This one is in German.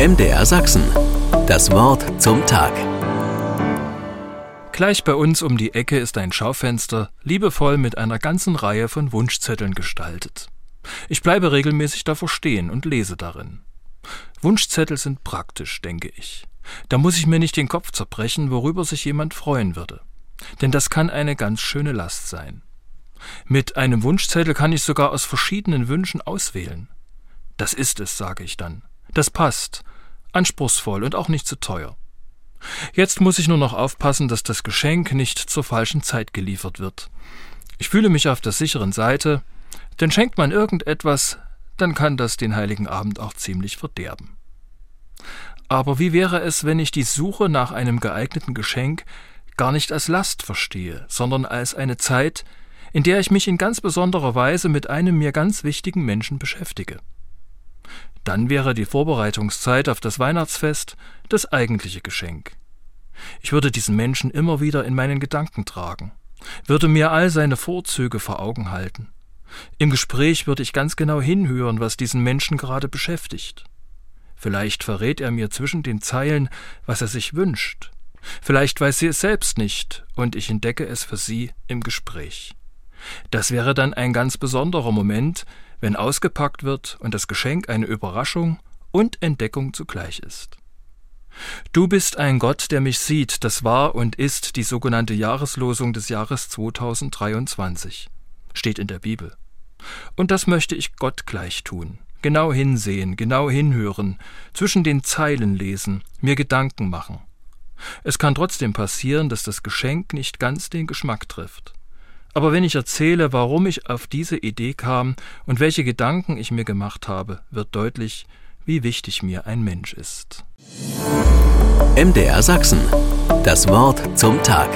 MDR Sachsen. Das Wort zum Tag. Gleich bei uns um die Ecke ist ein Schaufenster, liebevoll mit einer ganzen Reihe von Wunschzetteln gestaltet. Ich bleibe regelmäßig davor stehen und lese darin. Wunschzettel sind praktisch, denke ich. Da muss ich mir nicht den Kopf zerbrechen, worüber sich jemand freuen würde. Denn das kann eine ganz schöne Last sein. Mit einem Wunschzettel kann ich sogar aus verschiedenen Wünschen auswählen. Das ist es, sage ich dann. Das passt. Anspruchsvoll und auch nicht zu teuer. Jetzt muss ich nur noch aufpassen, dass das Geschenk nicht zur falschen Zeit geliefert wird. Ich fühle mich auf der sicheren Seite, denn schenkt man irgendetwas, dann kann das den heiligen Abend auch ziemlich verderben. Aber wie wäre es, wenn ich die Suche nach einem geeigneten Geschenk gar nicht als Last verstehe, sondern als eine Zeit, in der ich mich in ganz besonderer Weise mit einem mir ganz wichtigen Menschen beschäftige? Dann wäre die Vorbereitungszeit auf das Weihnachtsfest das eigentliche Geschenk. Ich würde diesen Menschen immer wieder in meinen Gedanken tragen, würde mir all seine Vorzüge vor Augen halten. Im Gespräch würde ich ganz genau hinhören, was diesen Menschen gerade beschäftigt. Vielleicht verrät er mir zwischen den Zeilen, was er sich wünscht. Vielleicht weiß sie es selbst nicht, und ich entdecke es für sie im Gespräch. Das wäre dann ein ganz besonderer Moment, wenn ausgepackt wird und das Geschenk eine Überraschung und Entdeckung zugleich ist. Du bist ein Gott, der mich sieht, das war und ist die sogenannte Jahreslosung des Jahres 2023, steht in der Bibel. Und das möchte ich Gott gleich tun. Genau hinsehen, genau hinhören, zwischen den Zeilen lesen, mir Gedanken machen. Es kann trotzdem passieren, dass das Geschenk nicht ganz den Geschmack trifft. Aber wenn ich erzähle, warum ich auf diese Idee kam und welche Gedanken ich mir gemacht habe, wird deutlich, wie wichtig mir ein Mensch ist. MDR Sachsen. Das Wort zum Tag.